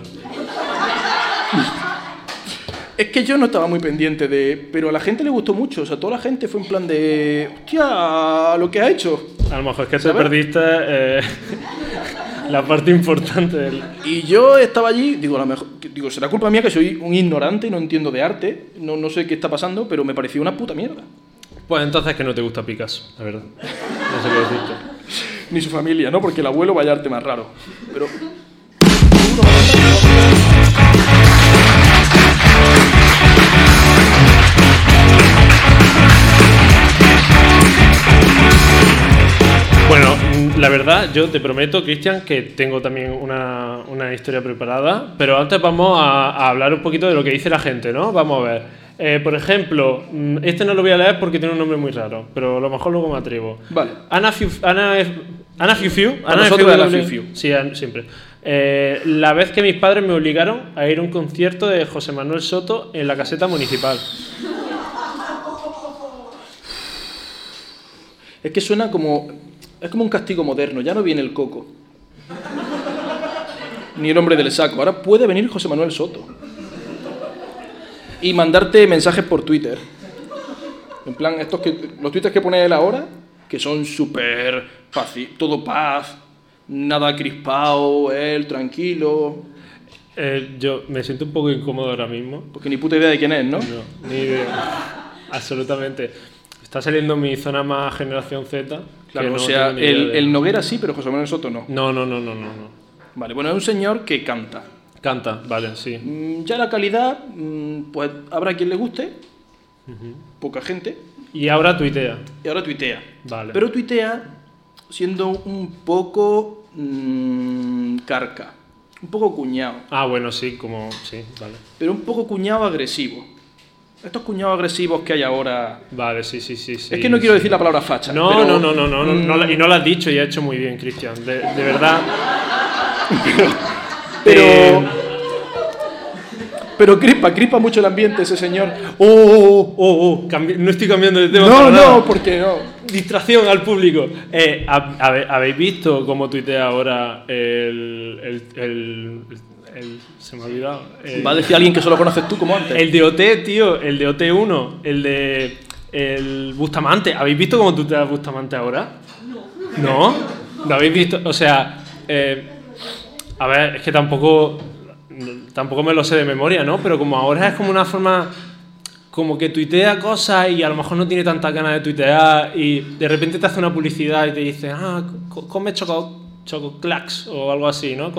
Es que yo no estaba muy pendiente de... Pero a la gente le gustó mucho, o sea, toda la gente fue en plan de... ¡Hostia! Lo que ha hecho. A lo mejor es que te perdiste... eh, la parte importante del... Y yo estaba allí, digo, a lo mejor, digo, será culpa mía que soy un ignorante y no entiendo de arte, no, no sé qué está pasando, pero me pareció una puta mierda. Pues entonces que no te gusta Picasso, la verdad. No sé qué decirte. Ni su familia, ¿no? Porque el abuelo vaya arte más raro. Pero... la verdad, yo te prometo, Cristian, que tengo también una, una historia preparada, pero antes vamos a, a hablar un poquito de lo que dice la gente, ¿no? Vamos a ver. Eh, por ejemplo, mm, este no lo voy a leer porque tiene un nombre muy raro, pero a lo mejor luego me atrevo. Vale. Ana Fiu, Ana, Ana Fiu Fiu. Ana nosotros Fiu W. Fiu. Sí, siempre. Eh, la vez que mis padres me obligaron a ir a un concierto de José Manuel Soto en la caseta municipal. Es que suena como... Es como un castigo moderno, ya no viene el coco. Ni el hombre del saco. Ahora puede venir José Manuel Soto. Y mandarte mensajes por Twitter. En plan, estos que, los twitters que pone él ahora, que son súper todo paz, nada crispado, él tranquilo, Eh, yo me siento un poco incómodo ahora mismo. porque ni puta idea de quién es, ¿no? No, ni idea. Absolutamente. Está saliendo mi zona más generación Z. Claro, no o sea, el, de- el Noguera sí, pero José Manuel Soto no. No, no, no, no, no, no. Vale, bueno, es un señor que canta. Canta, vale, sí. Mm, Ya la calidad, mm, pues habrá quien le guste, poca gente, Y ahora tuitea. y ahora tuitea. Vale. Pero tuitea siendo un poco mm, carca, un poco cuñado, Ah, bueno, sí, como. Sí, vale. pero un poco cuñado agresivo. Estos cuñados agresivos que hay ahora... Vale, sí, sí, sí. sí es que no quiero sí. decir la palabra facha. No, pero, no, no, no, no, no, mm, y no lo has dicho y has hecho muy bien, Cristian. De, de verdad. Pero... Eh, Pero crispa, crispa mucho el ambiente ese señor. Oh, oh, oh, oh, cambi- no estoy cambiando de tema. No, para nada. no, porque no. Distracción al público. Eh, hab- ¿Habéis visto cómo tuitea ahora el. el, el- el- se me ha olvidado. El, Va a decir alguien que solo conoces tú como antes. el de OT, tío. El de OT1. El de. El Bustamante. ¿Habéis visto cómo tuitea Bustamante ahora? No. ¿No? ¿Lo habéis visto? O sea. eh, a ver, es que tampoco. Tampoco me lo sé de memoria, ¿no? Pero como ahora es como una forma como que tuitea cosas y a lo mejor no tiene tantas ganas de tuitear y de repente te hace una publicidad y te dice, ah, co- come choco, choco clacks o algo así, ¿no?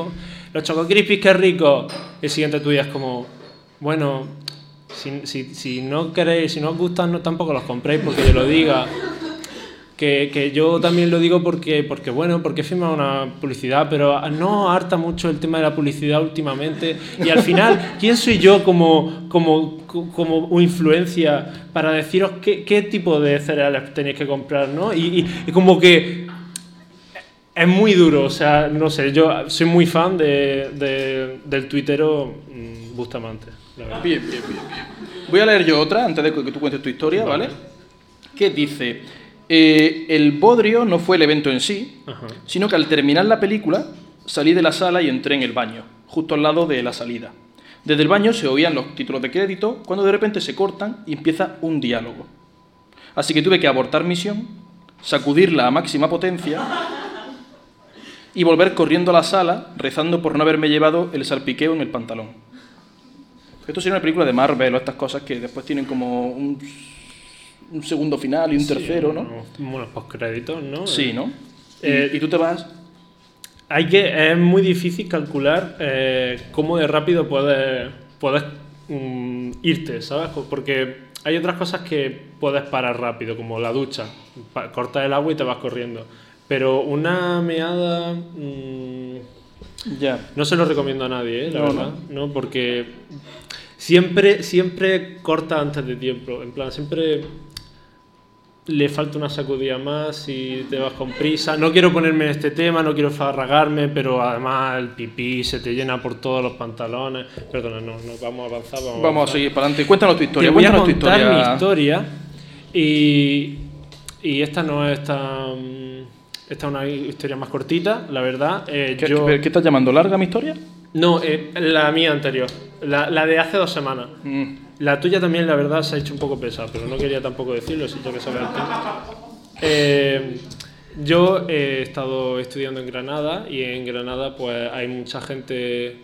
Los choco crispies, qué rico. El siguiente tuyo es como, bueno, si, si, si no queréis, si no os gustan, no, tampoco los compréis porque yo lo diga. Que, que yo también lo digo porque, porque bueno, porque he firmado una publicidad, pero no harta mucho el tema de la publicidad últimamente. Y al final, ¿quién soy yo como, como, como influencia para deciros qué, qué tipo de cereales tenéis que comprar, ¿no? Y, y- y como que es muy duro, o sea, no sé, yo soy muy fan de, de- del tuitero mm, Bustamante, la verdad. Bien, bien, bien, bien. Voy a leer yo otra antes de que tú cuentes tu historia, ¿vale? Que dice, eh, el bodrio no fue el evento en sí, Ajá. sino que al terminar la película salí de la sala y entré en el baño, justo al lado de la salida. Desde el baño se oían los títulos de crédito cuando de repente se cortan y empieza un diálogo. Así que tuve que abortar misión, sacudirla a máxima potencia y volver corriendo a la sala rezando por no haberme llevado el salpiqueo en el pantalón. Esto sería una película de Marvel o estas cosas que después tienen como un, un segundo final y un tercero, ¿no? Unos, postcréditos, ¿no? Sí, ¿no? Y- Eh, y, tú te vas... Hay que, es muy difícil calcular eh, cómo de rápido puedes, puedes mm, irte, ¿sabes? Porque hay otras cosas que puedes parar rápido, como la ducha. Pa- cortas el agua y te vas corriendo. Pero una meada... mm, Ya. no se lo recomiendo a nadie, ¿eh? la No, verdad. No. Porque siempre, siempre corta antes de tiempo. En plan, siempre le falta una sacudida más y te vas con prisa. No quiero ponerme en este tema, no quiero farragarme, pero además el pipí se te llena por todos los pantalones. Perdona, no, no vamos a avanzar. Vamos, Vamos a avanzar. seguir para adelante. Cuéntanos tu historia. Te voy a cuéntanos tu contar historia. mi historia y, y esta no es tan... Esta es una historia más cortita, la verdad. Eh, ¿Qué, yo... qué- qué estás llamando? ¿Larga mi historia? No, eh, la mía anterior. La, la de hace dos semanas. Mm. La tuya también, la verdad, se ha hecho un poco pesada, pero no quería tampoco decirlo, si tengo que saber. Eh, Yo he estado estudiando en Granada y en Granada pues hay mucha gente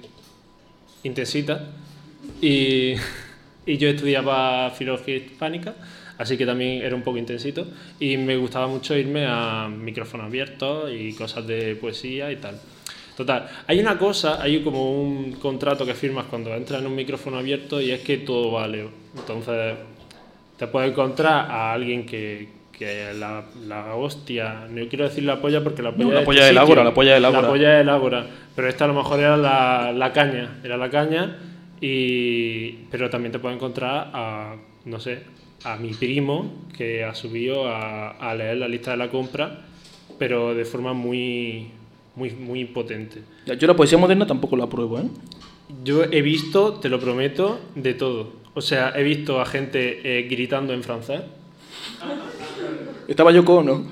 intensita y, y yo estudiaba filología hispánica, así que también era un poco intensito y me gustaba mucho irme a micrófono abierto y cosas de poesía y tal. Total, hay una cosa, hay como un contrato que firmas cuando entras en un micrófono abierto y es que todo vale. Entonces, te puedes encontrar a alguien que, que la, la hostia, no quiero decir la polla porque la polla, No, la de polla este sitio, la polla. La polla pero esta a lo mejor era la, la caña, era la caña, y, pero también te puedes encontrar a, no sé, a mi primo que ha subido a, a leer la lista de la compra, pero de forma muy, muy, muy potente. Ya, Yo la poesía moderna tampoco la apruebo, ¿eh? Yo he visto, te lo prometo, de todo. O sea, he visto a gente eh, gritando en francés. Estaba yo con, ¿no?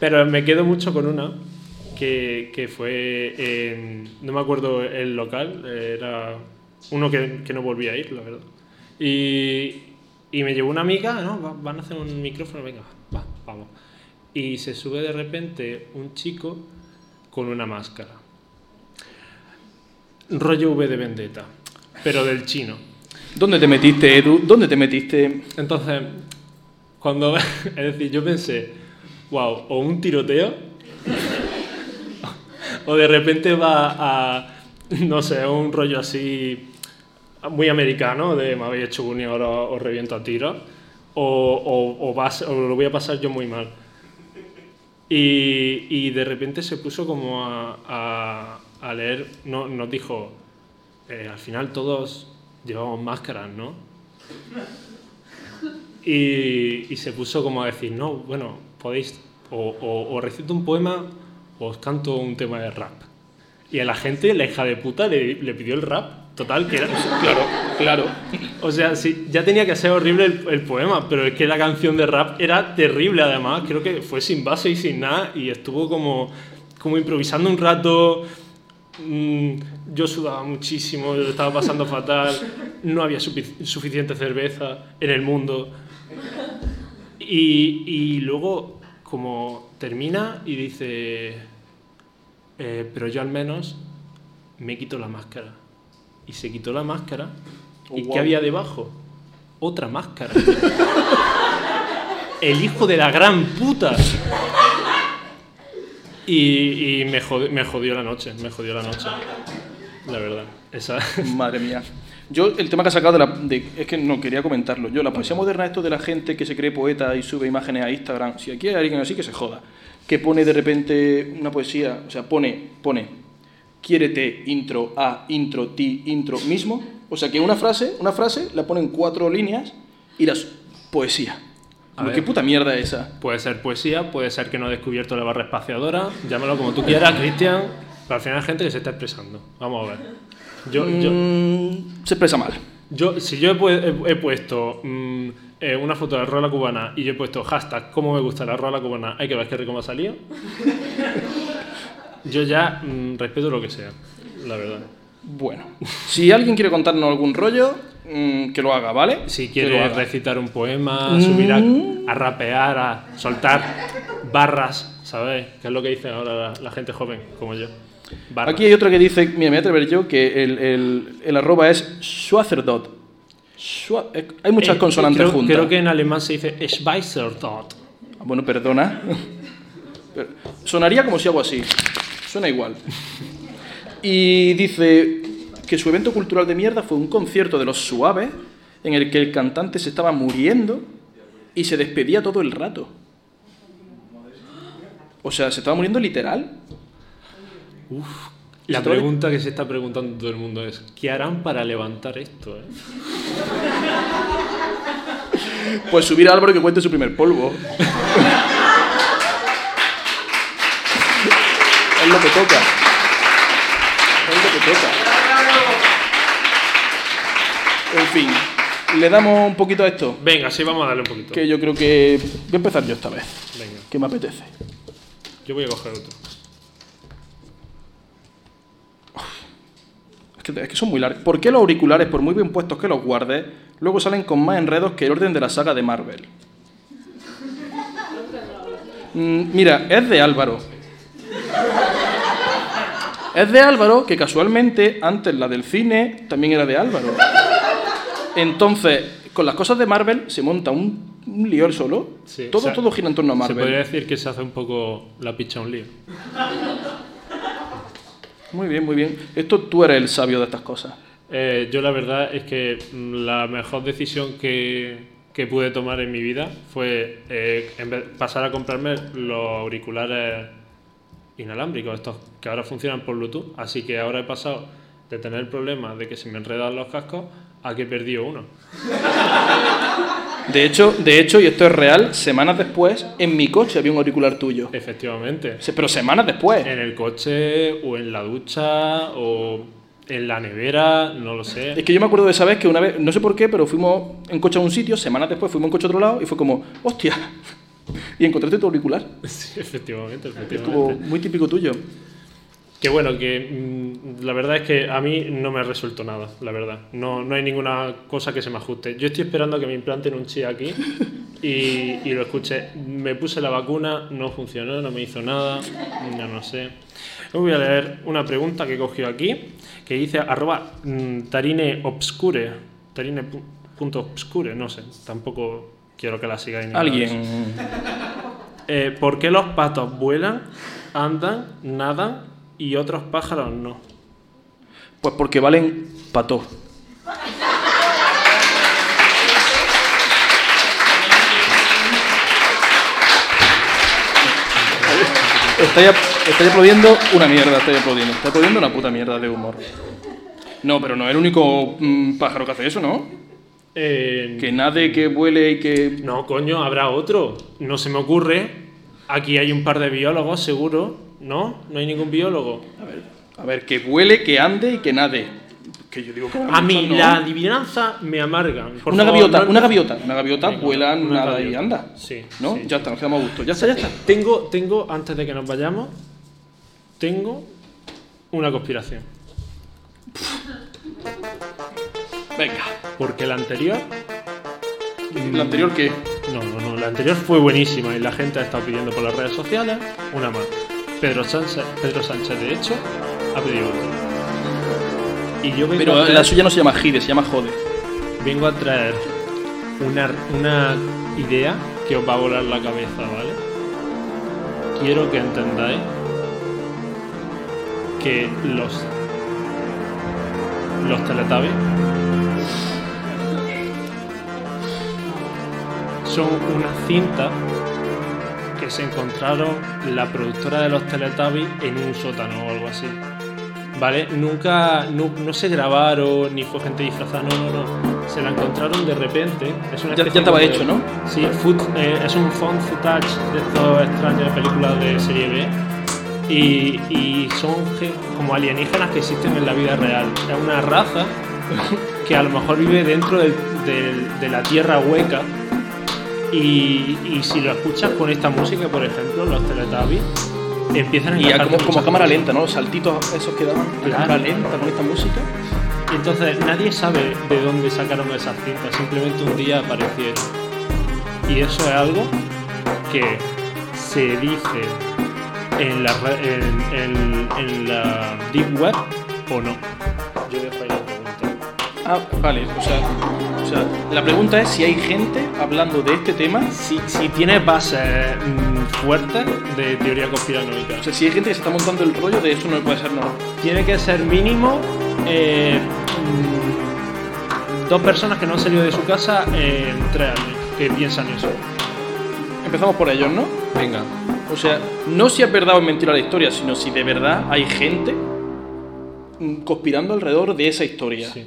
Pero me quedo mucho con una que, que fue en. No me acuerdo el local, era uno que, que no volví a ir, la verdad. Y, y me llevó una amiga, ¿no? Va- Van a hacer un micrófono, venga, va, vamos. Y se sube de repente un chico con una máscara. Rollo V de Vendetta, pero del chino. ¿Dónde te metiste, Edu? ¿Dónde te metiste? Entonces, cuando. Es decir, yo pensé, wow, o un tiroteo, o de repente va a. No sé, un rollo así. Muy americano, de me habéis hecho un y ahora os reviento a tiros, o, o, o, vas- o lo voy a pasar yo muy mal. Y, y de repente se puso como a, a- a leer, no, nos dijo, eh, al final todos llevamos máscaras, ¿no? Y, y se puso como a decir, no, bueno, podéis, o recito un poema o os canto un tema de rap. Y a la gente, la hija de puta, le, le pidió el rap. Total, que era... Claro, claro. O sea, sí, ya tenía que ser horrible el, el poema, pero es que la canción de rap era terrible además. Creo que fue sin base y sin nada y estuvo como, como improvisando un rato. Mm, yo sudaba muchísimo, yo lo estaba pasando fatal, no había sufi- suficiente cerveza en el mundo. Y, y luego, como termina y dice, "Eh, pero yo al menos me quito la máscara. Y se quitó la máscara. Oh, ¿Y wow. qué había debajo? Otra máscara. El hijo de la gran puta. Y, y me, jodió, me jodió la noche, me jodió la noche. La verdad. Esa. Madre mía. Yo, el tema que ha sacado de la. de- es que no quería comentarlo. Yo, la poesía moderna, esto de la gente que se cree poeta y sube imágenes a Instagram. Si aquí hay alguien así, que se joda. Que pone de repente una poesía. O sea, pone. pone. Quiérete, intro, a, intro, ti, intro, mismo. O sea, que una frase, una frase la pone en cuatro líneas y las. poesía. A Como, ver. ¿Qué puta mierda es esa? Puede ser poesía, puede ser que no he descubierto la barra espaciadora, llámalo como tú quieras, Cristian. Pero al final hay gente que se está expresando. Vamos a ver. Yo, yo, Mm, se expresa mal. Yo, si yo he, he- he puesto mm, eh, una foto de la rola cubana y yo he puesto hashtag cómo me gusta la rola cubana, hay que ver qué rico me ha salido. Yo ya mm, respeto lo que sea, la verdad. Bueno, si alguien quiere contarnos algún rollo, mm, que lo haga, ¿vale? Si haga. recitar un poema, subir a, a rapear, a soltar barras, ¿sabes? Que es lo que dicen ahora la, la gente joven, como yo. Barras. Aquí hay otra que dice, mira, me voy a atrever yo, que el, el, el arroba es Schwazerdot. Schwa- eh, hay muchas Eh, consonantes creo, juntas. Creo que en alemán se dice Schweizertot. Ah, Bueno, perdona. Pero sonaría como si hago así. Suena igual. Y dice que su evento cultural de mierda fue un concierto de los suaves en el que el cantante se estaba muriendo y se despedía todo el rato. O sea, se estaba muriendo literal. La pregunta que se está preguntando todo el mundo es, ¿qué harán para levantar esto? eh? Pues subir a Álvaro que cuente su primer polvo. es lo que toca. Es lo que toca. En fin, le damos un poquito a esto. Venga, sí, vamos a darle un poquito. Que yo creo que voy a empezar yo esta vez. Venga, Que me apetece. yo voy a coger otro. Es que, es que son muy largos. ¿Por qué los auriculares, por muy bien puestos que los guardes, luego salen con más enredos que el orden de la saga de Marvel? Mm, mira, es de Álvaro. Es de Álvaro, que casualmente antes la del cine también era de Álvaro. Entonces, con las cosas de Marvel se monta un, un lío solo. Sí, todo, o sea, todo gira en torno a Se Marvel. podría decir que se hace un poco la picha un lío. Muy bien, muy bien. Esto tú eres el sabio de estas cosas. Eh, yo la verdad es que mm, la mejor decisión que, que pude tomar en mi vida fue eh, pasar a comprarme los auriculares inalámbricos, estos que ahora funcionan por Bluetooth. Así que ahora he pasado de tener el problema de que se me enredan los cascos a que he perdido uno. De hecho, de hecho, y esto es real, semanas después, en mi coche había un auricular tuyo. Efectivamente. Pero semanas después. En el coche o en la ducha o en la nevera, no lo sé. Es que yo me acuerdo de esa vez que una vez, no sé por qué, pero fuimos en coche a un sitio, semanas después fuimos en coche a otro lado y fue como, hostia, y encontraste tu auricular. Sí, efectivamente, efectivamente. muy típico tuyo. Que bueno, que mm, la verdad es que a mí no me resuelto nada, la verdad. No, no hay ninguna cosa que se me ajuste. Yo estoy esperando a que me implanten un chip aquí y, y lo escuché. Me puse la vacuna, no funcionó, no me hizo nada, no, no sé. Voy a leer una pregunta que he cogido aquí, que dice arroba mm, tarine obscure, tarine pu- punto obscure, no sé, tampoco quiero que la sigáis. Alguien. Eh, ¿Por qué los patos vuelan, andan, nadan y otros pájaros no? Pues porque valen pato. Estáis, ap- estáis aplaudiendo una mierda, estáis aplaudiendo. Estáis aplaudiendo una puta mierda de humor. No, pero no es el único mm, pájaro que hace eso, ¿no? Eh, Que nade, que vuele y que... No, coño, habrá otro. No se me ocurre. Aquí hay un par de biólogos, seguro. ¿No? ¿No hay ningún biólogo? A ver, a ver, que vuele, que ande y que nade. Que yo digo que A mí la adivinanza me amarga. Por una favor, gaviota, no- una gaviota, una gaviota Venga, vuela, una nada y anda. Sí, ¿No? sí. Ya está, nos quedamos a gusto. Ya está, ya está. Tengo, tengo, antes de que nos vayamos, tengo una conspiración. Venga. Porque la anterior ¿La anterior qué? No, no, no. La anterior fue buenísima y la gente ha estado pidiendo por las redes sociales una más. Pedro Sánchez, Pedro Sánchez de hecho, ha pedido otra. Y yo vengo, a Pero traer, la suya no se llama Gide, se llama Jode. vengo a traer una, una idea que os va a volar la cabeza, ¿vale? Quiero que entendáis que los los Teletubbies son una cinta que se encontraron la productora de los Teletubbies en un sótano o algo así. ¿Vale? Nunca, no, no se grabaron ni fue gente disfrazada, no, no, no. Se la encontraron de repente. Es una Ya- estaba hecho, ¿no? Sí, foot- eh, es un found footage de estos extraños películas de serie B. Y, y son como alienígenas que existen en la vida real. Es una raza que a lo mejor vive dentro del- del- de la tierra hueca. Y, y si lo escuchas con esta música, por ejemplo, los Teletubbies, empiezan a Y ya como, cámara lenta, ¿no? Los saltitos esos que daban. Claro. Cámara lenta con esta música. Y entonces nadie sabe de dónde sacaron esas cintas, simplemente un día aparecieron. Y eso es algo que se dice en la, en, en- en la Deep Web o no. Yo ahí la pregunta. Ah, vale. O sea, o sea, la pregunta es si hay gente hablando de este tema. Si, si tiene bases mm, fuertes de teoría conspiranoica, O sea, si hay gente que se está montando el rollo de eso no puede ser no. tiene que ser mínimo eh, mm, dos personas que no han salido de su casa en tres años que piensan eso. Empezamos por ellos, ¿no? Venga. O sea, no si es verdad o es mentira la historia, sino si de verdad hay gente mm, conspirando alrededor de esa historia. Sí.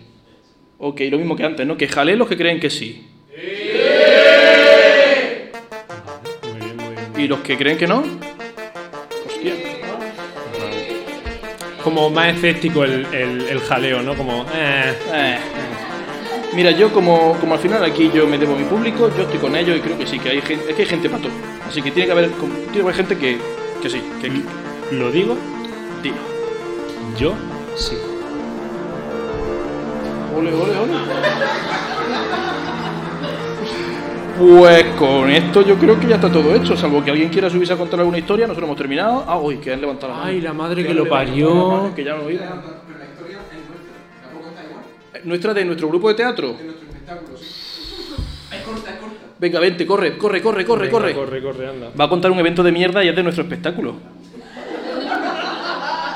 Ok, lo mismo que antes, ¿no? Que jale los que creen que sí. Muy bien, muy bien. Y los que creen que no. Hostia. Como más escéptico el, el, el jaleo, ¿no? Como, eh, Eh. Mira, yo como, como al final aquí yo me debo a mi público, yo estoy con ellos y creo que sí, que hay gente, es que hay gente para todo. Así que tiene que haber, tiene que haber gente que, que sí, que lo digo, diga. yo sí. Ole, ole, ole. Pues con esto yo creo que ya está todo hecho, salvo que alguien quiera subirse a contar alguna historia, nosotros hemos terminado. Ah, uy, que han levantado la mano. Ay, la madre que lo parió. mano, Que ya no lo iba. ¿Nuestra de nuestro grupo de teatro? Venga, vente, corre, corre, corre, corre, Venga, corre. Corre, corre, anda. Va a contar un evento de mierda y es de nuestro espectáculo.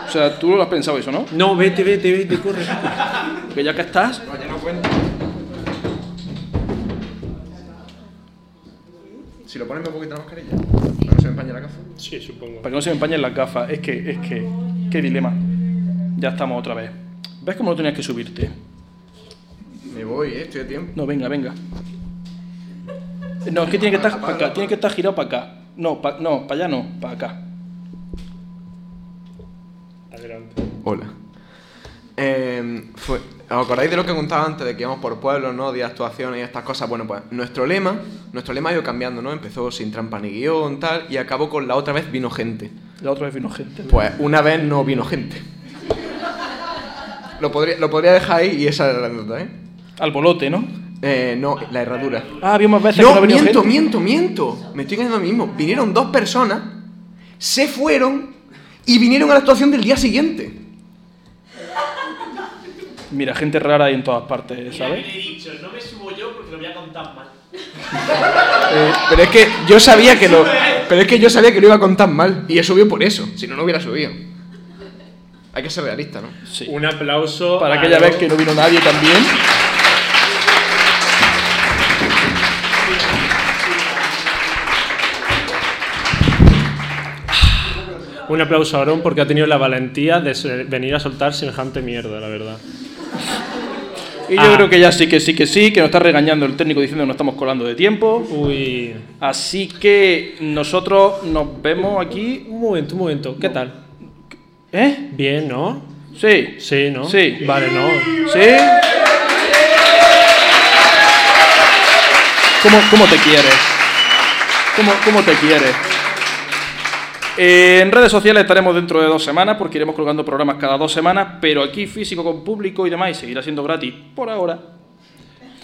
O sea, tú lo has pensado eso, ¿no? No, vete, vete, vete, corre. Que ya que estás, Si lo pones un poquito la mascarilla, para que no se me empañe la gafa. Sí, supongo. para que no se me empañen las gafas, es que, es que, qué dilema. Ya estamos otra vez. ¿Ves cómo no tenías que subirte? Me voy, eh, estoy a tiempo. No, venga, venga. No, es que tiene que estar para acá, tiene que estar girado para acá. No, pa- no, para allá no, para acá. Adelante. Hola. Eh, fue, ¿Os acordáis de lo que contaba antes, de que íbamos por pueblos, ¿no? De actuaciones y estas cosas. Bueno, pues nuestro lema, nuestro lema ha ido cambiando, ¿no? Empezó sin trampa ni guion, tal, y acabó con la otra vez vino gente. La otra vez vino gente. Pues una vez no vino gente. Lo podría, lo podría dejar ahí y esa era la anécdota, ¿eh? Al bolote, ¿no? Eh, no, la herradura. Ah, había más veces que No, no ha venido miento, gente. miento, miento. Me estoy cayendo a mí mismo. Vinieron dos personas, se fueron y vinieron a la actuación del día siguiente. Mira, gente rara hay en todas partes, ¿sabes? he dicho, no me subo yo porque lo voy a contar mal. Eh, pero es que yo sabía que lo. Pero es que yo sabía que lo iba a contar mal. Y he subido por eso. Si no, no hubiera subido. Hay que ser realista, ¿no? Sí. Un aplauso. Para aquella los- vez que no vino nadie también. Un aplauso a Aarón porque ha tenido la valentía de venir a soltar semejante mierda, la verdad. Y yo Ah. creo que ya sí que sí que sí, que nos está regañando el técnico diciendo que nos estamos colando de tiempo. Uy. Así que nosotros nos vemos aquí. Un momento, un momento. ¿Qué tal? ¿Eh? Bien, ¿no? Sí. Sí, ¿no? Sí. Vale, no. ¿Sí? ¿Cómo, cómo te quieres? ¿Cómo, cómo te quieres? Eh, en redes sociales estaremos dentro de dos semanas porque iremos colgando programas cada dos semanas, pero aquí físico con público y demás y seguirá siendo gratis por ahora.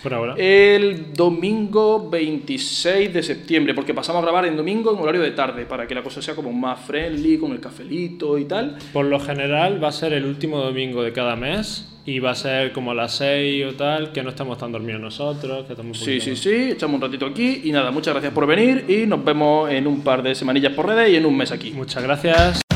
Por ahora. El domingo 26 de septiembre, porque pasamos a grabar en domingo en horario de tarde para que la cosa sea como más friendly, con el cafelito y tal. Por lo general va a ser el último domingo de cada mes y va a ser como a las 6 o tal, que no estamos tan dormidos nosotros, que estamos Sí, sí, sí, echamos un ratito aquí y nada, muchas gracias por venir y nos vemos en un par de semanillas por redes y en un mes aquí. Muchas gracias.